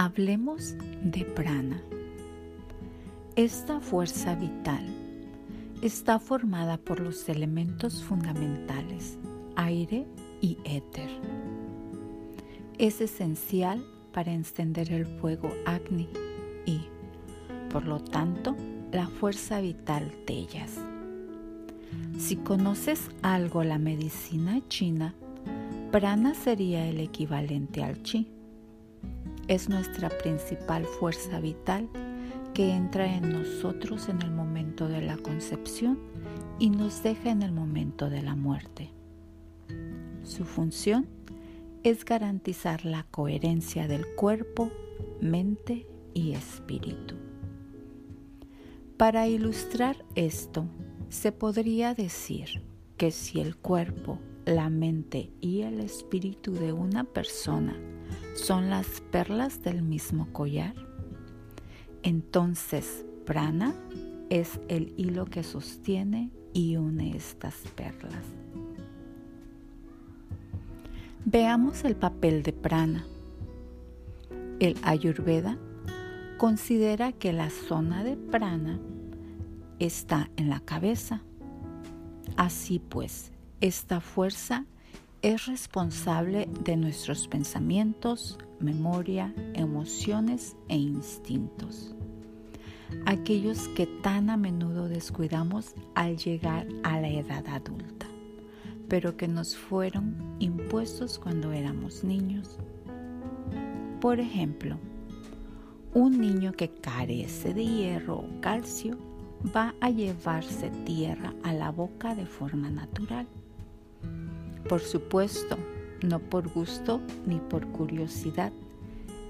Hablemos de prana. Esta fuerza vital está formada por los elementos fundamentales, aire y éter. Es esencial para encender el fuego Agni y, por lo tanto, la fuerza vital de ellas. Si conoces algo la medicina china, prana sería el equivalente al chi es nuestra principal fuerza vital que entra en nosotros en el momento de la concepción y nos deja en el momento de la muerte. Su función es garantizar la coherencia del cuerpo, mente y espíritu. Para ilustrar esto, se podría decir que si el cuerpo, la mente y el espíritu de una persona son las perlas del mismo collar. Entonces, prana es el hilo que sostiene y une estas perlas. Veamos el papel de prana. El Ayurveda considera que la zona de prana está en la cabeza. Así pues, esta fuerza es responsable de nuestros pensamientos, memoria, emociones e instintos. Aquellos que tan a menudo descuidamos al llegar a la edad adulta, pero que nos fueron impuestos cuando éramos niños. Por ejemplo, un niño que carece de hierro o calcio va a llevarse tierra a la boca de forma natural por supuesto, no por gusto ni por curiosidad,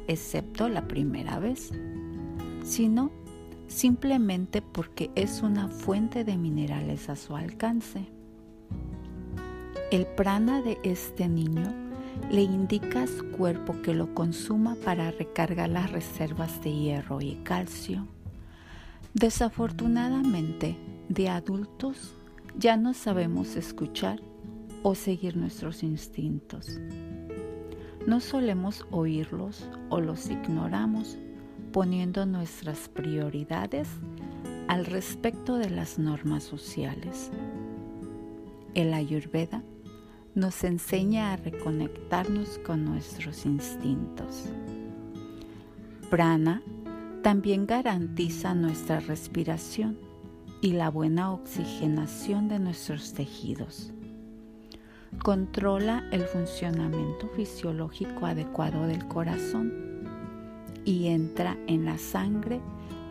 excepto la primera vez, sino simplemente porque es una fuente de minerales a su alcance. El prana de este niño le indica a su cuerpo que lo consuma para recargar las reservas de hierro y calcio. Desafortunadamente, de adultos ya no sabemos escuchar o seguir nuestros instintos. No solemos oírlos o los ignoramos poniendo nuestras prioridades al respecto de las normas sociales. El ayurveda nos enseña a reconectarnos con nuestros instintos. Prana también garantiza nuestra respiración y la buena oxigenación de nuestros tejidos controla el funcionamiento fisiológico adecuado del corazón y entra en la sangre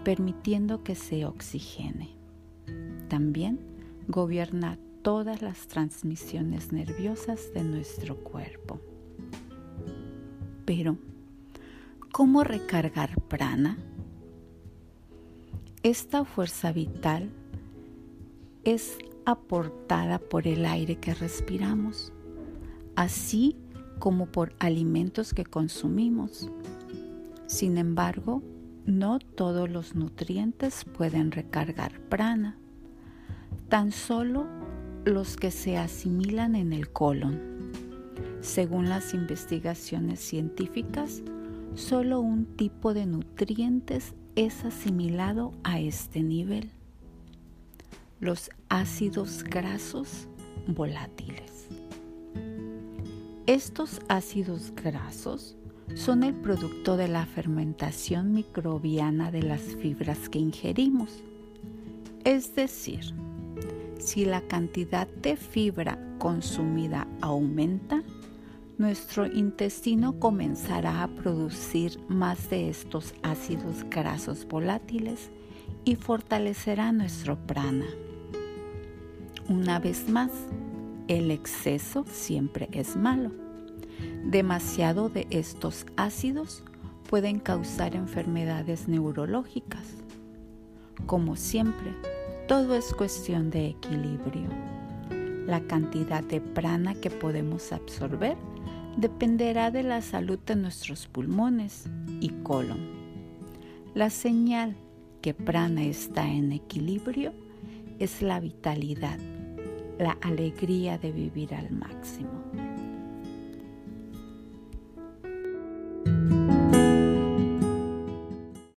permitiendo que se oxigene. También gobierna todas las transmisiones nerviosas de nuestro cuerpo. Pero, ¿cómo recargar prana? Esta fuerza vital es aportada por el aire que respiramos, así como por alimentos que consumimos. Sin embargo, no todos los nutrientes pueden recargar prana, tan solo los que se asimilan en el colon. Según las investigaciones científicas, solo un tipo de nutrientes es asimilado a este nivel los ácidos grasos volátiles. Estos ácidos grasos son el producto de la fermentación microbiana de las fibras que ingerimos. Es decir, si la cantidad de fibra consumida aumenta, nuestro intestino comenzará a producir más de estos ácidos grasos volátiles y fortalecerá nuestro prana. Una vez más, el exceso siempre es malo. Demasiado de estos ácidos pueden causar enfermedades neurológicas. Como siempre, todo es cuestión de equilibrio. La cantidad de prana que podemos absorber dependerá de la salud de nuestros pulmones y colon. La señal que prana está en equilibrio es la vitalidad la alegría de vivir al máximo.